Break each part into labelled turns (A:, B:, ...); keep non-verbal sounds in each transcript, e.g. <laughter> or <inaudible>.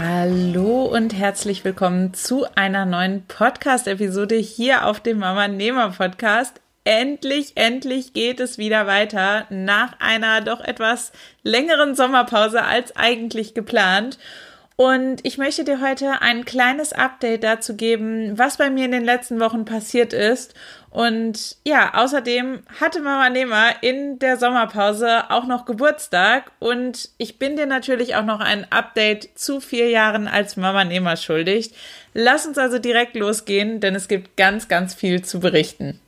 A: Hallo und herzlich willkommen zu einer neuen Podcast-Episode hier auf dem Mama Nehmer Podcast. Endlich, endlich geht es wieder weiter nach einer doch etwas längeren Sommerpause als eigentlich geplant. Und ich möchte dir heute ein kleines Update dazu geben, was bei mir in den letzten Wochen passiert ist. Und ja, außerdem hatte Mama Nehmer in der Sommerpause auch noch Geburtstag. Und ich bin dir natürlich auch noch ein Update zu vier Jahren als Mama Nehmer schuldig. Lass uns also direkt losgehen, denn es gibt ganz, ganz viel zu berichten.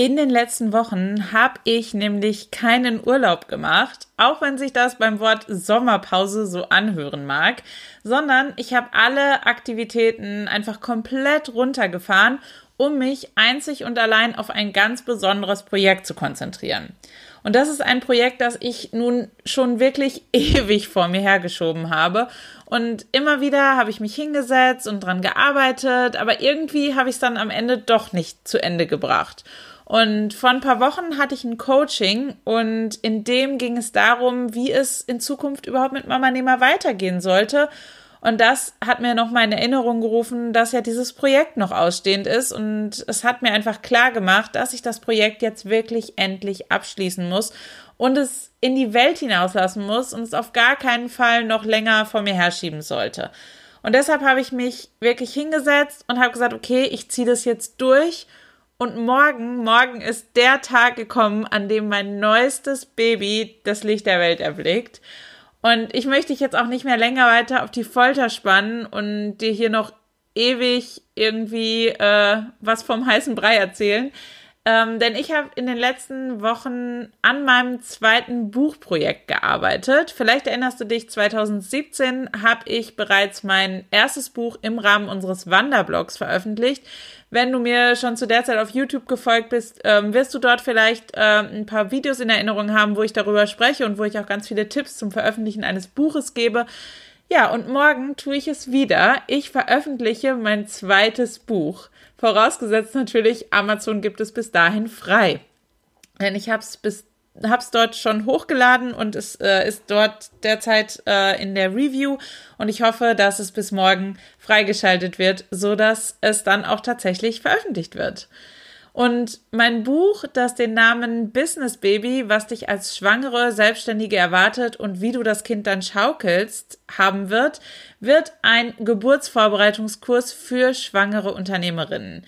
A: In den letzten Wochen habe ich nämlich keinen Urlaub gemacht, auch wenn sich das beim Wort Sommerpause so anhören mag, sondern ich habe alle Aktivitäten einfach komplett runtergefahren, um mich einzig und allein auf ein ganz besonderes Projekt zu konzentrieren. Und das ist ein Projekt, das ich nun schon wirklich <laughs> ewig vor mir hergeschoben habe. Und immer wieder habe ich mich hingesetzt und dran gearbeitet, aber irgendwie habe ich es dann am Ende doch nicht zu Ende gebracht. Und vor ein paar Wochen hatte ich ein Coaching und in dem ging es darum, wie es in Zukunft überhaupt mit Mama Nehmer weitergehen sollte. Und das hat mir nochmal in Erinnerung gerufen, dass ja dieses Projekt noch ausstehend ist. Und es hat mir einfach klar gemacht, dass ich das Projekt jetzt wirklich endlich abschließen muss und es in die Welt hinauslassen muss und es auf gar keinen Fall noch länger vor mir herschieben sollte. Und deshalb habe ich mich wirklich hingesetzt und habe gesagt, okay, ich ziehe das jetzt durch und morgen, morgen ist der Tag gekommen, an dem mein neuestes Baby das Licht der Welt erblickt. Und ich möchte dich jetzt auch nicht mehr länger weiter auf die Folter spannen und dir hier noch ewig irgendwie äh, was vom heißen Brei erzählen. Ähm, denn ich habe in den letzten Wochen an meinem zweiten Buchprojekt gearbeitet. Vielleicht erinnerst du dich, 2017 habe ich bereits mein erstes Buch im Rahmen unseres Wanderblogs veröffentlicht. Wenn du mir schon zu der Zeit auf YouTube gefolgt bist, ähm, wirst du dort vielleicht ähm, ein paar Videos in Erinnerung haben, wo ich darüber spreche und wo ich auch ganz viele Tipps zum Veröffentlichen eines Buches gebe. Ja, und morgen tue ich es wieder. Ich veröffentliche mein zweites Buch. Vorausgesetzt natürlich, Amazon gibt es bis dahin frei. Denn ich habe es bis habe dort schon hochgeladen und es äh, ist dort derzeit äh, in der Review und ich hoffe, dass es bis morgen freigeschaltet wird, so dass es dann auch tatsächlich veröffentlicht wird. Und mein Buch, das den Namen Business Baby, was dich als Schwangere, Selbstständige erwartet und wie du das Kind dann schaukelst, haben wird, wird ein Geburtsvorbereitungskurs für schwangere Unternehmerinnen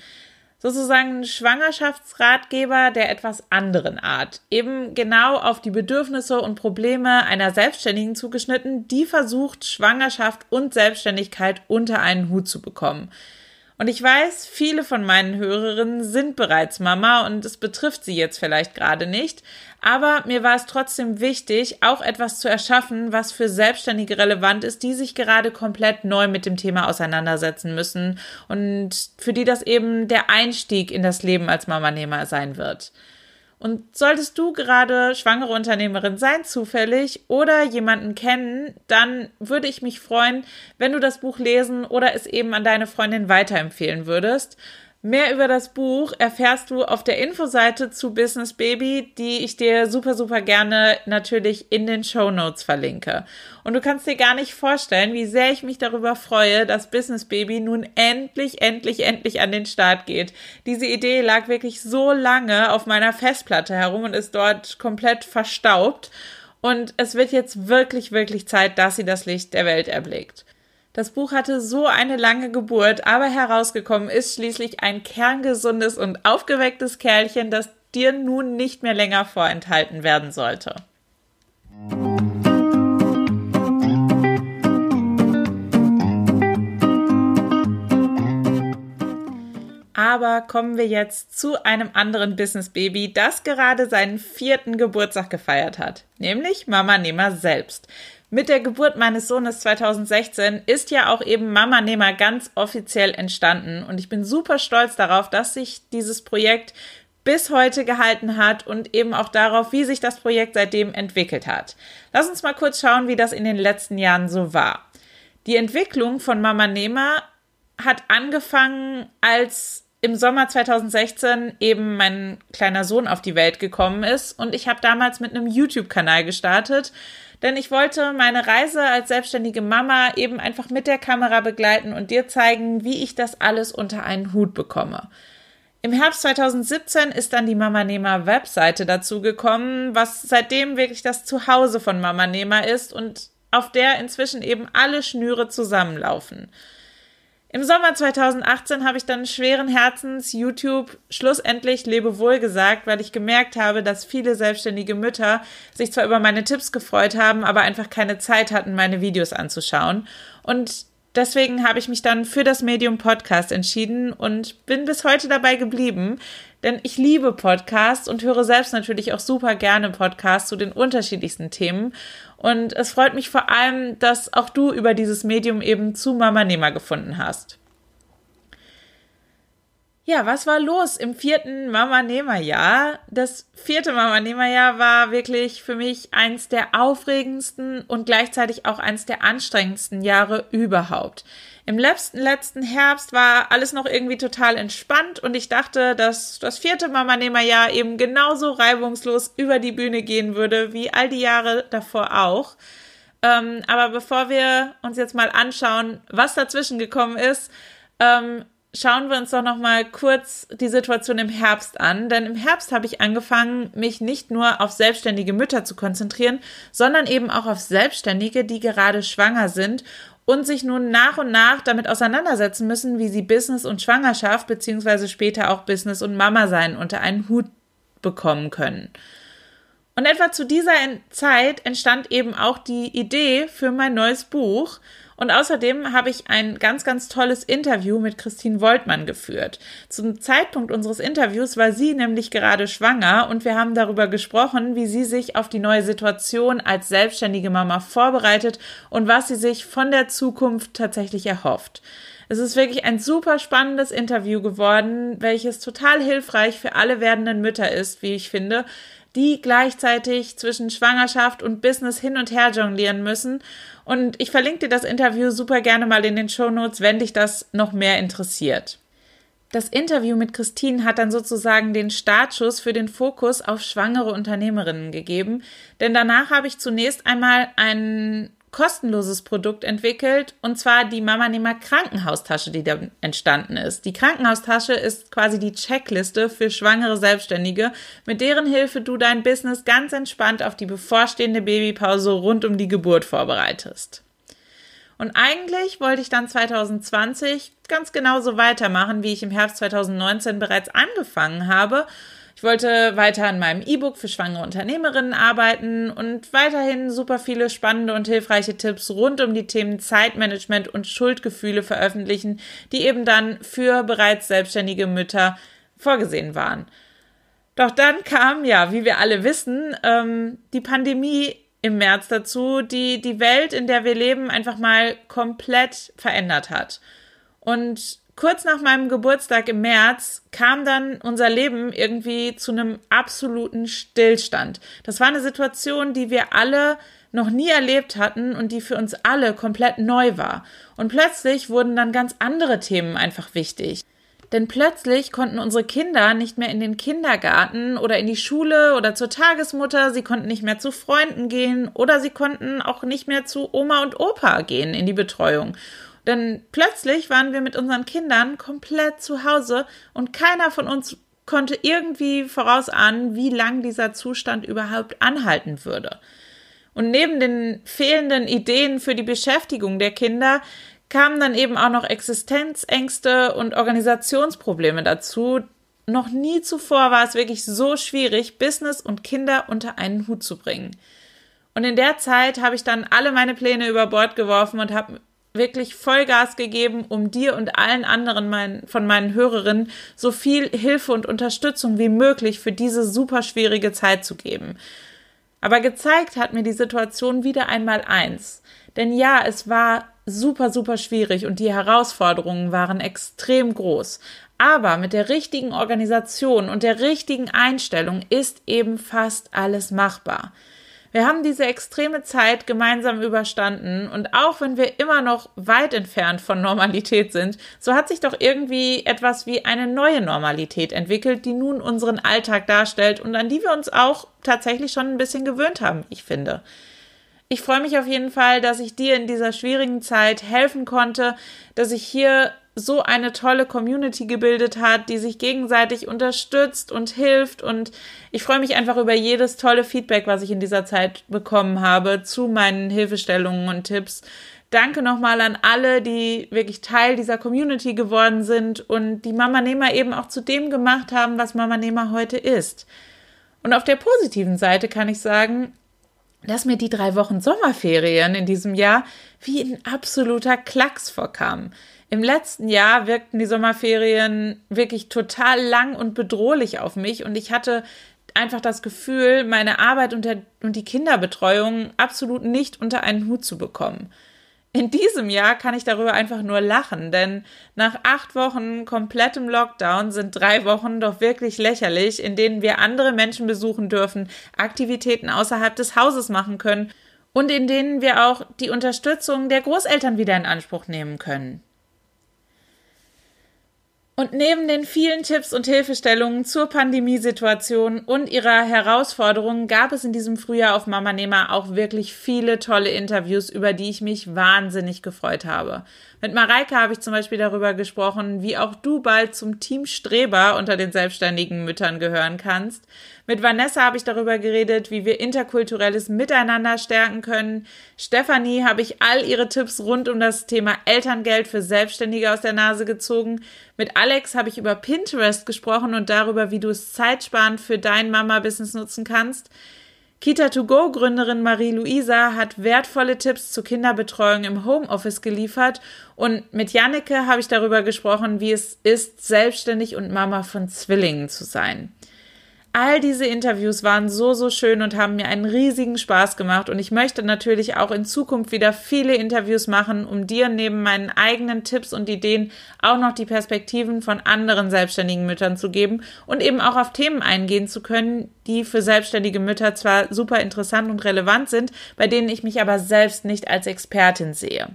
A: sozusagen ein Schwangerschaftsratgeber der etwas anderen Art. Eben genau auf die Bedürfnisse und Probleme einer Selbstständigen zugeschnitten, die versucht, Schwangerschaft und Selbstständigkeit unter einen Hut zu bekommen. Und ich weiß, viele von meinen Hörerinnen sind bereits Mama und es betrifft sie jetzt vielleicht gerade nicht. Aber mir war es trotzdem wichtig, auch etwas zu erschaffen, was für Selbstständige relevant ist, die sich gerade komplett neu mit dem Thema auseinandersetzen müssen und für die das eben der Einstieg in das Leben als Mamanehmer sein wird. Und solltest du gerade schwangere Unternehmerin sein, zufällig, oder jemanden kennen, dann würde ich mich freuen, wenn du das Buch lesen oder es eben an deine Freundin weiterempfehlen würdest. Mehr über das Buch erfährst du auf der Infoseite zu Business Baby, die ich dir super, super gerne natürlich in den Show Notes verlinke. Und du kannst dir gar nicht vorstellen, wie sehr ich mich darüber freue, dass Business Baby nun endlich, endlich, endlich an den Start geht. Diese Idee lag wirklich so lange auf meiner Festplatte herum und ist dort komplett verstaubt. Und es wird jetzt wirklich, wirklich Zeit, dass sie das Licht der Welt erblickt. Das Buch hatte so eine lange Geburt, aber herausgekommen ist schließlich ein kerngesundes und aufgewecktes Kerlchen, das dir nun nicht mehr länger vorenthalten werden sollte. Aber kommen wir jetzt zu einem anderen Business-Baby, das gerade seinen vierten Geburtstag gefeiert hat, nämlich Mama Nehmer selbst. Mit der Geburt meines Sohnes 2016 ist ja auch eben Mama Nehmer ganz offiziell entstanden und ich bin super stolz darauf, dass sich dieses Projekt bis heute gehalten hat und eben auch darauf, wie sich das Projekt seitdem entwickelt hat. Lass uns mal kurz schauen, wie das in den letzten Jahren so war. Die Entwicklung von Mama Nehmer hat angefangen, als im Sommer 2016 eben mein kleiner Sohn auf die Welt gekommen ist und ich habe damals mit einem YouTube-Kanal gestartet, denn ich wollte meine Reise als selbstständige Mama eben einfach mit der Kamera begleiten und dir zeigen, wie ich das alles unter einen Hut bekomme. Im Herbst 2017 ist dann die Mama Nehmer Webseite dazu gekommen, was seitdem wirklich das Zuhause von Mama Nehmer ist und auf der inzwischen eben alle Schnüre zusammenlaufen. Im Sommer 2018 habe ich dann schweren Herzens YouTube schlussendlich Lebewohl gesagt, weil ich gemerkt habe, dass viele selbstständige Mütter sich zwar über meine Tipps gefreut haben, aber einfach keine Zeit hatten, meine Videos anzuschauen. Und deswegen habe ich mich dann für das Medium Podcast entschieden und bin bis heute dabei geblieben, denn ich liebe Podcasts und höre selbst natürlich auch super gerne Podcasts zu den unterschiedlichsten Themen. Und es freut mich vor allem, dass auch du über dieses Medium eben zu Mama Nehmer gefunden hast. Ja, was war los im vierten Mama Nehmer Jahr? Das vierte Mama Nehmer Jahr war wirklich für mich eins der aufregendsten und gleichzeitig auch eins der anstrengendsten Jahre überhaupt. Im letzten, letzten Herbst war alles noch irgendwie total entspannt und ich dachte, dass das vierte Mama Nehmer Jahr eben genauso reibungslos über die Bühne gehen würde wie all die Jahre davor auch. Ähm, aber bevor wir uns jetzt mal anschauen, was dazwischen gekommen ist, ähm, schauen wir uns doch noch mal kurz die Situation im Herbst an, denn im Herbst habe ich angefangen, mich nicht nur auf selbstständige Mütter zu konzentrieren, sondern eben auch auf Selbstständige, die gerade schwanger sind und sich nun nach und nach damit auseinandersetzen müssen, wie sie Business und Schwangerschaft beziehungsweise später auch Business und Mama sein unter einen Hut bekommen können. Und etwa zu dieser Zeit entstand eben auch die Idee für mein neues Buch, und außerdem habe ich ein ganz, ganz tolles Interview mit Christine Woltmann geführt. Zum Zeitpunkt unseres Interviews war sie nämlich gerade schwanger und wir haben darüber gesprochen, wie sie sich auf die neue Situation als selbstständige Mama vorbereitet und was sie sich von der Zukunft tatsächlich erhofft. Es ist wirklich ein super spannendes Interview geworden, welches total hilfreich für alle werdenden Mütter ist, wie ich finde, die gleichzeitig zwischen Schwangerschaft und Business hin und her jonglieren müssen. Und ich verlinke dir das Interview super gerne mal in den Show Notes, wenn dich das noch mehr interessiert. Das Interview mit Christine hat dann sozusagen den Startschuss für den Fokus auf schwangere Unternehmerinnen gegeben, denn danach habe ich zunächst einmal einen kostenloses Produkt entwickelt und zwar die Mama Nehmer Krankenhaustasche, die da entstanden ist. Die Krankenhaustasche ist quasi die Checkliste für schwangere Selbstständige, mit deren Hilfe du dein Business ganz entspannt auf die bevorstehende Babypause rund um die Geburt vorbereitest. Und eigentlich wollte ich dann 2020 ganz genauso weitermachen, wie ich im Herbst 2019 bereits angefangen habe ich wollte weiter an meinem E-Book für schwangere Unternehmerinnen arbeiten und weiterhin super viele spannende und hilfreiche Tipps rund um die Themen Zeitmanagement und Schuldgefühle veröffentlichen, die eben dann für bereits selbstständige Mütter vorgesehen waren. Doch dann kam ja, wie wir alle wissen, ähm, die Pandemie im März dazu, die die Welt, in der wir leben, einfach mal komplett verändert hat. Und kurz nach meinem Geburtstag im März kam dann unser Leben irgendwie zu einem absoluten Stillstand. Das war eine Situation, die wir alle noch nie erlebt hatten und die für uns alle komplett neu war. Und plötzlich wurden dann ganz andere Themen einfach wichtig. Denn plötzlich konnten unsere Kinder nicht mehr in den Kindergarten oder in die Schule oder zur Tagesmutter, sie konnten nicht mehr zu Freunden gehen oder sie konnten auch nicht mehr zu Oma und Opa gehen in die Betreuung. Denn plötzlich waren wir mit unseren Kindern komplett zu Hause und keiner von uns konnte irgendwie vorausahnen, wie lang dieser Zustand überhaupt anhalten würde. Und neben den fehlenden Ideen für die Beschäftigung der Kinder kamen dann eben auch noch Existenzängste und Organisationsprobleme dazu. Noch nie zuvor war es wirklich so schwierig, Business und Kinder unter einen Hut zu bringen. Und in der Zeit habe ich dann alle meine Pläne über Bord geworfen und habe wirklich Vollgas gegeben, um dir und allen anderen mein, von meinen Hörerinnen so viel Hilfe und Unterstützung wie möglich für diese super schwierige Zeit zu geben. Aber gezeigt hat mir die Situation wieder einmal eins. Denn ja, es war super, super schwierig und die Herausforderungen waren extrem groß. Aber mit der richtigen Organisation und der richtigen Einstellung ist eben fast alles machbar. Wir haben diese extreme Zeit gemeinsam überstanden und auch wenn wir immer noch weit entfernt von Normalität sind, so hat sich doch irgendwie etwas wie eine neue Normalität entwickelt, die nun unseren Alltag darstellt und an die wir uns auch tatsächlich schon ein bisschen gewöhnt haben, ich finde. Ich freue mich auf jeden Fall, dass ich dir in dieser schwierigen Zeit helfen konnte, dass ich hier so eine tolle Community gebildet hat, die sich gegenseitig unterstützt und hilft. Und ich freue mich einfach über jedes tolle Feedback, was ich in dieser Zeit bekommen habe zu meinen Hilfestellungen und Tipps. Danke nochmal an alle, die wirklich Teil dieser Community geworden sind und die Mama Nehmer eben auch zu dem gemacht haben, was Mama Nehmer heute ist. Und auf der positiven Seite kann ich sagen, dass mir die drei Wochen Sommerferien in diesem Jahr wie ein absoluter Klacks vorkamen. Im letzten Jahr wirkten die Sommerferien wirklich total lang und bedrohlich auf mich und ich hatte einfach das Gefühl, meine Arbeit und, der, und die Kinderbetreuung absolut nicht unter einen Hut zu bekommen. In diesem Jahr kann ich darüber einfach nur lachen, denn nach acht Wochen komplettem Lockdown sind drei Wochen doch wirklich lächerlich, in denen wir andere Menschen besuchen dürfen, Aktivitäten außerhalb des Hauses machen können und in denen wir auch die Unterstützung der Großeltern wieder in Anspruch nehmen können. Und neben den vielen Tipps und Hilfestellungen zur Pandemiesituation und ihrer Herausforderungen gab es in diesem Frühjahr auf Mama Nehmer auch wirklich viele tolle Interviews, über die ich mich wahnsinnig gefreut habe. Mit Mareike habe ich zum Beispiel darüber gesprochen, wie auch du bald zum Team Streber unter den selbstständigen Müttern gehören kannst. Mit Vanessa habe ich darüber geredet, wie wir interkulturelles Miteinander stärken können. Stefanie habe ich all ihre Tipps rund um das Thema Elterngeld für Selbstständige aus der Nase gezogen. Mit Alex habe ich über Pinterest gesprochen und darüber, wie du es zeitsparend für dein Mama-Business nutzen kannst. Kita-to-go-Gründerin Marie-Louisa hat wertvolle Tipps zur Kinderbetreuung im Homeoffice geliefert und mit Janneke habe ich darüber gesprochen, wie es ist, selbstständig und Mama von Zwillingen zu sein. All diese Interviews waren so, so schön und haben mir einen riesigen Spaß gemacht. Und ich möchte natürlich auch in Zukunft wieder viele Interviews machen, um dir neben meinen eigenen Tipps und Ideen auch noch die Perspektiven von anderen selbstständigen Müttern zu geben und eben auch auf Themen eingehen zu können, die für selbstständige Mütter zwar super interessant und relevant sind, bei denen ich mich aber selbst nicht als Expertin sehe.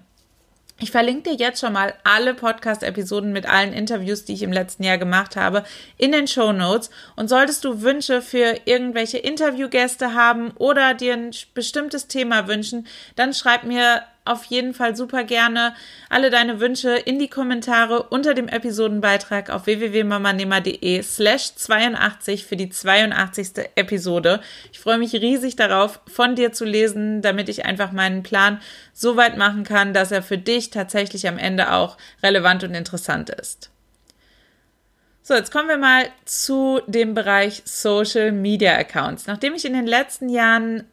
A: Ich verlinke dir jetzt schon mal alle Podcast-Episoden mit allen Interviews, die ich im letzten Jahr gemacht habe, in den Show Notes. Und solltest du Wünsche für irgendwelche Interviewgäste haben oder dir ein bestimmtes Thema wünschen, dann schreib mir auf jeden Fall super gerne alle deine Wünsche in die Kommentare unter dem Episodenbeitrag auf www.mamanehmer.de slash 82 für die 82. Episode. Ich freue mich riesig darauf, von dir zu lesen, damit ich einfach meinen Plan so weit machen kann, dass er für dich tatsächlich am Ende auch relevant und interessant ist. So, jetzt kommen wir mal zu dem Bereich Social Media Accounts. Nachdem ich in den letzten Jahren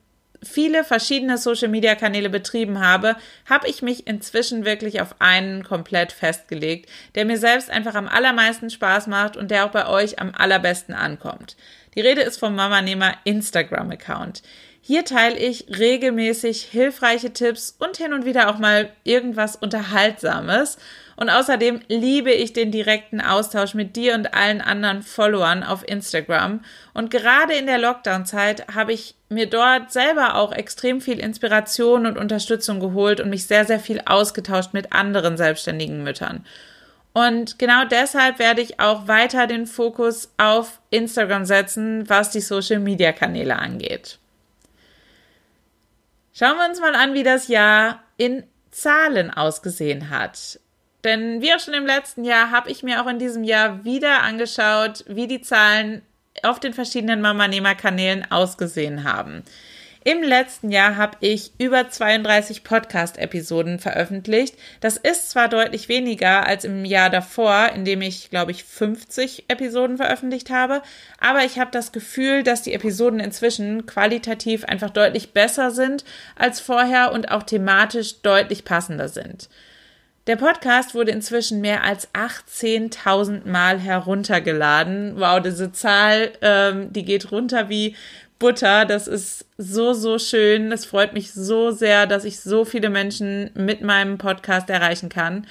A: viele verschiedene Social-Media-Kanäle betrieben habe, habe ich mich inzwischen wirklich auf einen komplett festgelegt, der mir selbst einfach am allermeisten Spaß macht und der auch bei euch am allerbesten ankommt. Die Rede ist vom Mama-Nehmer Instagram-Account. Hier teile ich regelmäßig hilfreiche Tipps und hin und wieder auch mal irgendwas Unterhaltsames. Und außerdem liebe ich den direkten Austausch mit dir und allen anderen Followern auf Instagram. Und gerade in der Lockdown-Zeit habe ich mir dort selber auch extrem viel Inspiration und Unterstützung geholt und mich sehr, sehr viel ausgetauscht mit anderen selbstständigen Müttern. Und genau deshalb werde ich auch weiter den Fokus auf Instagram setzen, was die Social-Media-Kanäle angeht. Schauen wir uns mal an, wie das Jahr in Zahlen ausgesehen hat. Denn wie auch schon im letzten Jahr habe ich mir auch in diesem Jahr wieder angeschaut, wie die Zahlen auf den verschiedenen Mama-Nehmer-Kanälen ausgesehen haben. Im letzten Jahr habe ich über 32 Podcast-Episoden veröffentlicht. Das ist zwar deutlich weniger als im Jahr davor, in dem ich, glaube ich, 50 Episoden veröffentlicht habe, aber ich habe das Gefühl, dass die Episoden inzwischen qualitativ einfach deutlich besser sind als vorher und auch thematisch deutlich passender sind. Der Podcast wurde inzwischen mehr als 18.000 Mal heruntergeladen. Wow, diese Zahl, ähm, die geht runter wie Butter. Das ist so, so schön. Das freut mich so sehr, dass ich so viele Menschen mit meinem Podcast erreichen kann.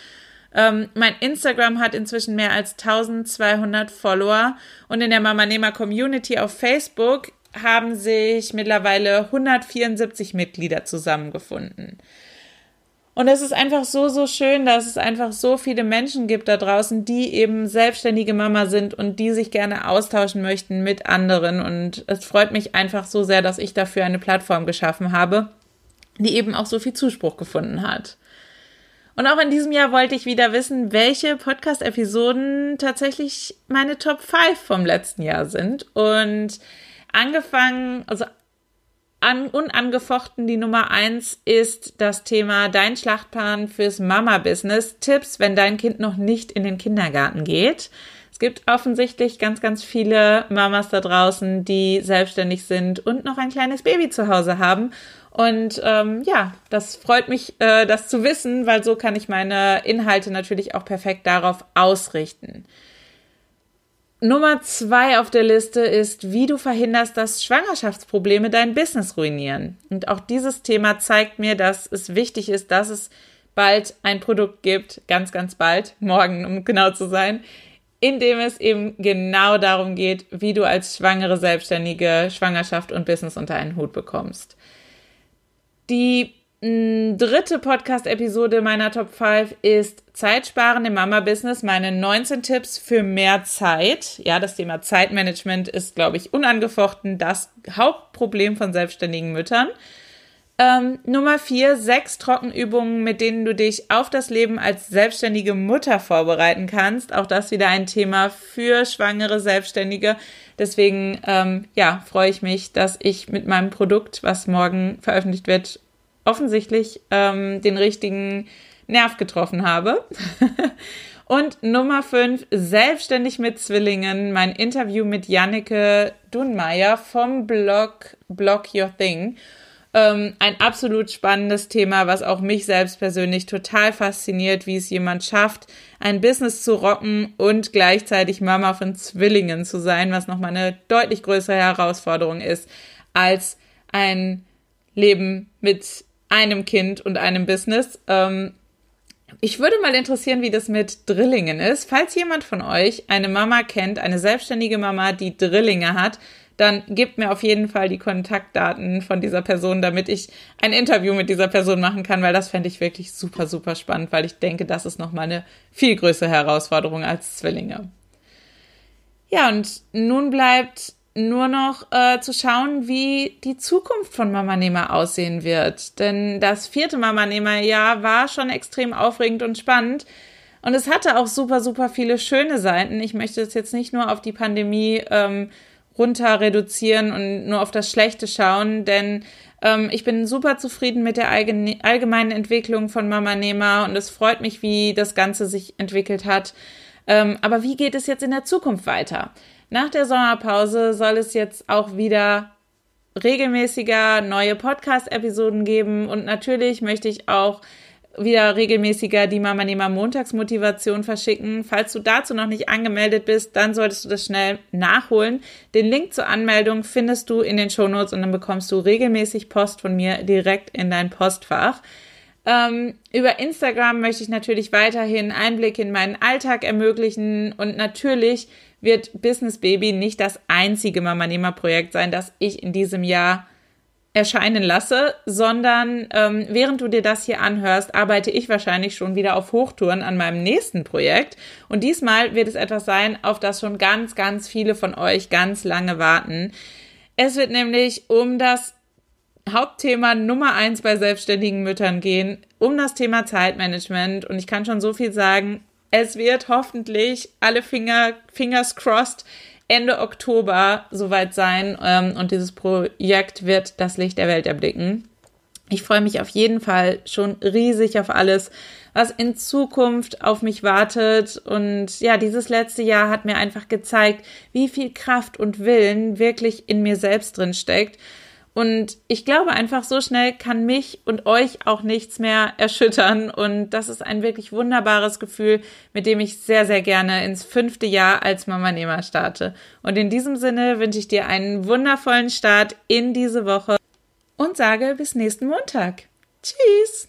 A: Ähm, mein Instagram hat inzwischen mehr als 1200 Follower und in der Mama Nehmer Community auf Facebook haben sich mittlerweile 174 Mitglieder zusammengefunden. Und es ist einfach so, so schön, dass es einfach so viele Menschen gibt da draußen, die eben selbstständige Mama sind und die sich gerne austauschen möchten mit anderen. Und es freut mich einfach so sehr, dass ich dafür eine Plattform geschaffen habe, die eben auch so viel Zuspruch gefunden hat. Und auch in diesem Jahr wollte ich wieder wissen, welche Podcast-Episoden tatsächlich meine Top 5 vom letzten Jahr sind. Und angefangen, also an, unangefochten die Nummer eins ist das Thema Dein Schlachtplan fürs Mama-Business. Tipps, wenn dein Kind noch nicht in den Kindergarten geht. Es gibt offensichtlich ganz, ganz viele Mamas da draußen, die selbstständig sind und noch ein kleines Baby zu Hause haben. Und ähm, ja, das freut mich, äh, das zu wissen, weil so kann ich meine Inhalte natürlich auch perfekt darauf ausrichten. Nummer zwei auf der Liste ist, wie du verhinderst, dass Schwangerschaftsprobleme dein Business ruinieren. Und auch dieses Thema zeigt mir, dass es wichtig ist, dass es bald ein Produkt gibt, ganz, ganz bald, morgen, um genau zu sein, in dem es eben genau darum geht, wie du als schwangere Selbstständige Schwangerschaft und Business unter einen Hut bekommst. Die dritte Podcast-Episode meiner Top 5 ist Zeitsparende Mama-Business, meine 19 Tipps für mehr Zeit. Ja, das Thema Zeitmanagement ist, glaube ich, unangefochten das Hauptproblem von selbstständigen Müttern. Ähm, Nummer 4, sechs Trockenübungen, mit denen du dich auf das Leben als selbstständige Mutter vorbereiten kannst. Auch das wieder ein Thema für schwangere Selbstständige. Deswegen, ähm, ja, freue ich mich, dass ich mit meinem Produkt, was morgen veröffentlicht wird, offensichtlich ähm, den richtigen Nerv getroffen habe. <laughs> Und Nummer 5, selbstständig mit Zwillingen, mein Interview mit Janneke Dunmeier vom Blog Blog Your Thing. Ähm, ein absolut spannendes Thema, was auch mich selbst persönlich total fasziniert, wie es jemand schafft, ein Business zu rocken und gleichzeitig Mama von Zwillingen zu sein, was nochmal eine deutlich größere Herausforderung ist als ein Leben mit einem Kind und einem Business. Ähm, ich würde mal interessieren, wie das mit Drillingen ist. Falls jemand von euch eine Mama kennt, eine selbstständige Mama, die Drillinge hat, dann gebt mir auf jeden Fall die Kontaktdaten von dieser Person, damit ich ein Interview mit dieser Person machen kann, weil das fände ich wirklich super, super spannend, weil ich denke, das ist nochmal eine viel größere Herausforderung als Zwillinge. Ja, und nun bleibt nur noch äh, zu schauen, wie die Zukunft von Mama Nehmer aussehen wird. Denn das vierte Mama Nehmer Jahr war schon extrem aufregend und spannend. Und es hatte auch super, super viele schöne Seiten. Ich möchte es jetzt nicht nur auf die Pandemie ähm, runter reduzieren und nur auf das Schlechte schauen, denn ähm, ich bin super zufrieden mit der allgemeinen Entwicklung von Mama Nehmer und es freut mich, wie das Ganze sich entwickelt hat. Ähm, aber wie geht es jetzt in der Zukunft weiter? Nach der Sommerpause soll es jetzt auch wieder regelmäßiger neue Podcast-Episoden geben und natürlich möchte ich auch wieder regelmäßiger die Mama Nehmer Montagsmotivation verschicken. Falls du dazu noch nicht angemeldet bist, dann solltest du das schnell nachholen. Den Link zur Anmeldung findest du in den Shownotes und dann bekommst du regelmäßig Post von mir direkt in dein Postfach. Ähm, über Instagram möchte ich natürlich weiterhin Einblick in meinen Alltag ermöglichen und natürlich wird Business Baby nicht das einzige Mama-Nehmer-Projekt sein, das ich in diesem Jahr erscheinen lasse, sondern ähm, während du dir das hier anhörst, arbeite ich wahrscheinlich schon wieder auf Hochtouren an meinem nächsten Projekt. Und diesmal wird es etwas sein, auf das schon ganz, ganz viele von euch ganz lange warten. Es wird nämlich um das Hauptthema Nummer eins bei selbstständigen Müttern gehen, um das Thema Zeitmanagement. Und ich kann schon so viel sagen, es wird hoffentlich alle Finger, Fingers crossed Ende Oktober soweit sein ähm, und dieses Projekt wird das Licht der Welt erblicken. Ich freue mich auf jeden Fall schon riesig auf alles, was in Zukunft auf mich wartet. Und ja, dieses letzte Jahr hat mir einfach gezeigt, wie viel Kraft und Willen wirklich in mir selbst drin steckt Und ich glaube einfach, so schnell kann mich und euch auch nichts mehr erschüttern. Und das ist ein wirklich wunderbares Gefühl, mit dem ich sehr, sehr gerne ins fünfte Jahr als Mama Nehmer starte. Und in diesem Sinne wünsche ich dir einen wundervollen Start in diese Woche und sage bis nächsten Montag. Tschüss!